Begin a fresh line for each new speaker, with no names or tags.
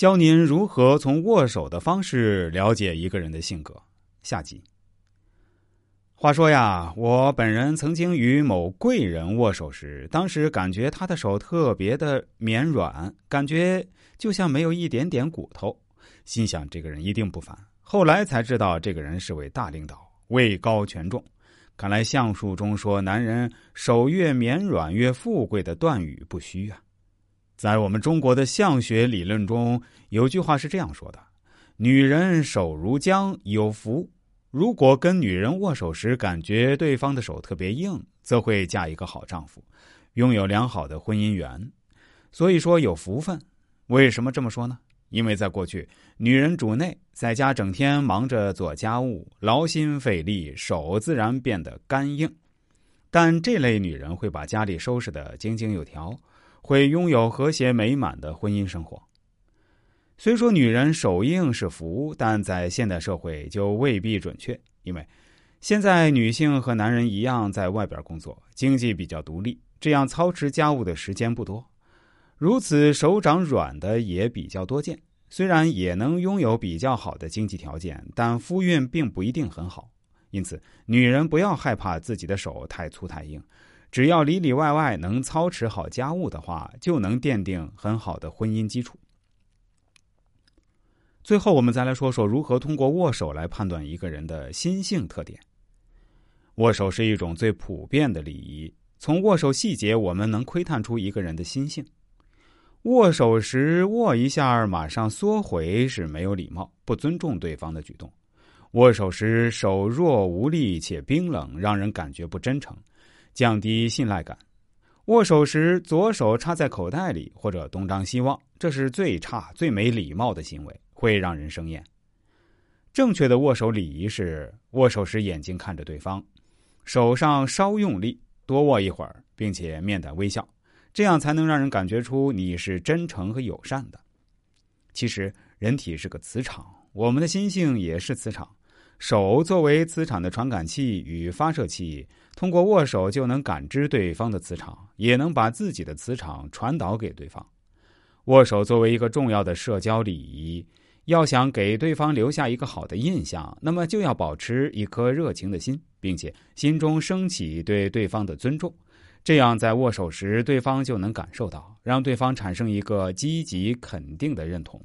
教您如何从握手的方式了解一个人的性格。下集。话说呀，我本人曾经与某贵人握手时，当时感觉他的手特别的绵软，感觉就像没有一点点骨头，心想这个人一定不凡。后来才知道，这个人是位大领导，位高权重。看来相术中说男人手越绵软越富贵的断语不虚啊。在我们中国的相学理论中，有句话是这样说的：“女人手如浆，有福。如果跟女人握手时感觉对方的手特别硬，则会嫁一个好丈夫，拥有良好的婚姻缘。所以说有福分。为什么这么说呢？因为在过去，女人主内，在家整天忙着做家务，劳心费力，手自然变得干硬。但这类女人会把家里收拾得井井有条。”会拥有和谐美满的婚姻生活。虽说女人手硬是福，但在现代社会就未必准确，因为现在女性和男人一样在外边工作，经济比较独立，这样操持家务的时间不多。如此手掌软的也比较多见，虽然也能拥有比较好的经济条件，但夫运并不一定很好。因此，女人不要害怕自己的手太粗太硬。只要里里外外能操持好家务的话，就能奠定很好的婚姻基础。最后，我们再来说说如何通过握手来判断一个人的心性特点。握手是一种最普遍的礼仪，从握手细节我们能窥探出一个人的心性。握手时握一下马上缩回是没有礼貌、不尊重对方的举动；握手时手弱无力且冰冷，让人感觉不真诚。降低信赖感。握手时，左手插在口袋里或者东张西望，这是最差、最没礼貌的行为，会让人生厌。正确的握手礼仪是：握手时眼睛看着对方，手上稍用力，多握一会儿，并且面带微笑，这样才能让人感觉出你是真诚和友善的。其实，人体是个磁场，我们的心性也是磁场。手作为磁场的传感器与发射器，通过握手就能感知对方的磁场，也能把自己的磁场传导给对方。握手作为一个重要的社交礼仪，要想给对方留下一个好的印象，那么就要保持一颗热情的心，并且心中升起对对方的尊重。这样，在握手时，对方就能感受到，让对方产生一个积极肯定的认同。